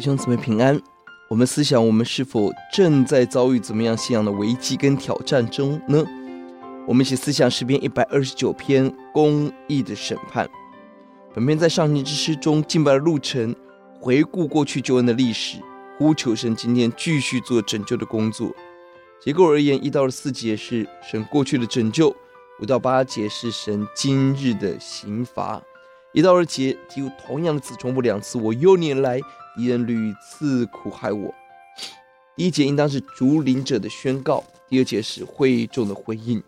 弟兄姊妹平安。我们思想，我们是否正在遭遇怎么样信仰的危机跟挑战中呢？我们一起思想诗篇一百二十九篇公义的审判。本篇在上帝之诗中敬拜的路程，回顾过去救恩的历史，呼求神今天继续做拯救的工作。结构而言，一到四节是神过去的拯救，五到八节是神今日的刑罚。一到二节几乎同样的词重复两次，我幼年来。敌人屡次苦害我。第一节应当是主领者的宣告，第二节是会众的回应。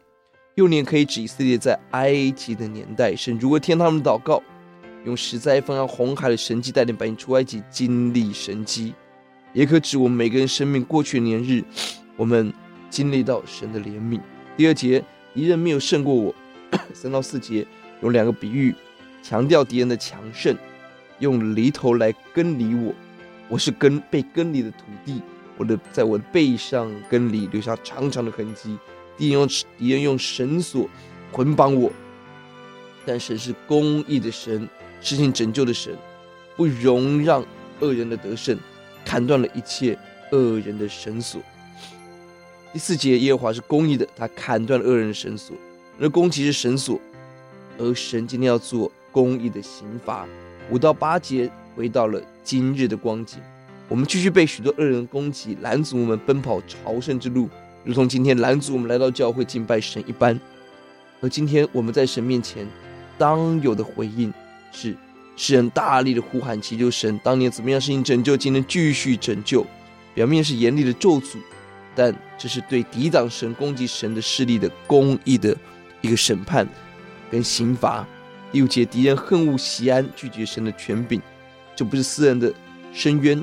幼年可以指以色列在埃及的年代，神如何听他们的祷告，用十灾分开红海的神迹带领百姓出埃及，经历神迹；也可指我们每个人生命过去的年日，我们经历到神的怜悯。第二节敌人没有胜过我。三到四节有两个比喻强调敌人的强盛。用犁头来耕犁我，我是耕被耕犁的土地，我的在我的背上耕犁，留下长长的痕迹。敌人用敌人用绳索捆绑我，但神是公义的神，实行拯救的神，不容让恶人的得胜，砍断了一切恶人的绳索。第四节，耶和华是公义的，他砍断了恶人的绳索，而攻击是绳索，而神今天要做公义的刑罚。五到八节回到了今日的光景，我们继续被许多恶人攻击，拦阻我们奔跑朝圣之路，如同今天拦阻我们来到教会敬拜神一般。而今天我们在神面前当有的回应是：世人大力的呼喊祈求神，当年怎么样实行拯救，今天继续拯救。表面是严厉的咒诅，但这是对抵挡神、攻击神的势力的公义的一个审判跟刑罚。第五节，敌人恨恶西安，拒绝神的权柄，这不是私人的申冤，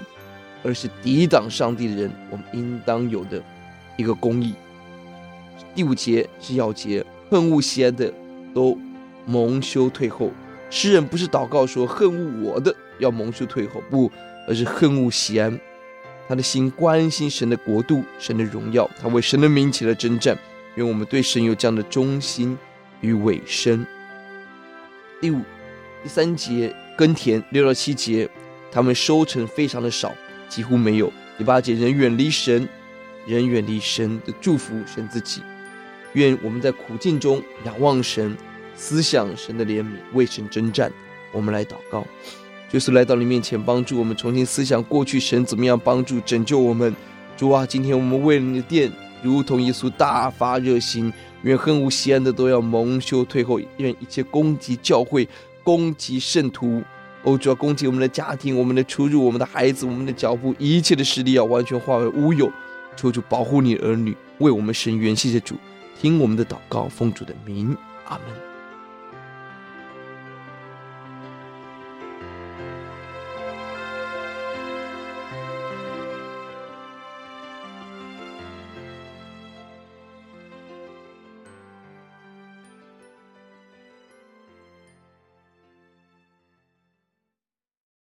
而是抵挡上帝的人，我们应当有的一个公义。第五节是要节，恨恶西安的都蒙羞退后。诗人不是祷告说恨恶我的要蒙羞退后，不，而是恨恶西安。他的心关心神的国度、神的荣耀，他为神的名起了征战。愿我们对神有这样的忠心与委身。第五、第三节耕田，六到七节，他们收成非常的少，几乎没有。第八节，人远离神，人远离神的祝福，神自己。愿我们在苦境中仰望神，思想神的怜悯，为神征战。我们来祷告，就是来到你面前，帮助我们重新思想过去神怎么样帮助拯救我们。主啊，今天我们为了你的殿，如同耶稣大发热心。愿恨恶锡安的都要蒙羞退后，愿一切攻击教会、攻击圣徒，哦，主要攻击我们的家庭、我们的出入、我们的孩子、我们的脚步，一切的势力要完全化为乌有。求主保护你儿女，为我们伸冤。谢谢主，听我们的祷告，奉主的名，阿门。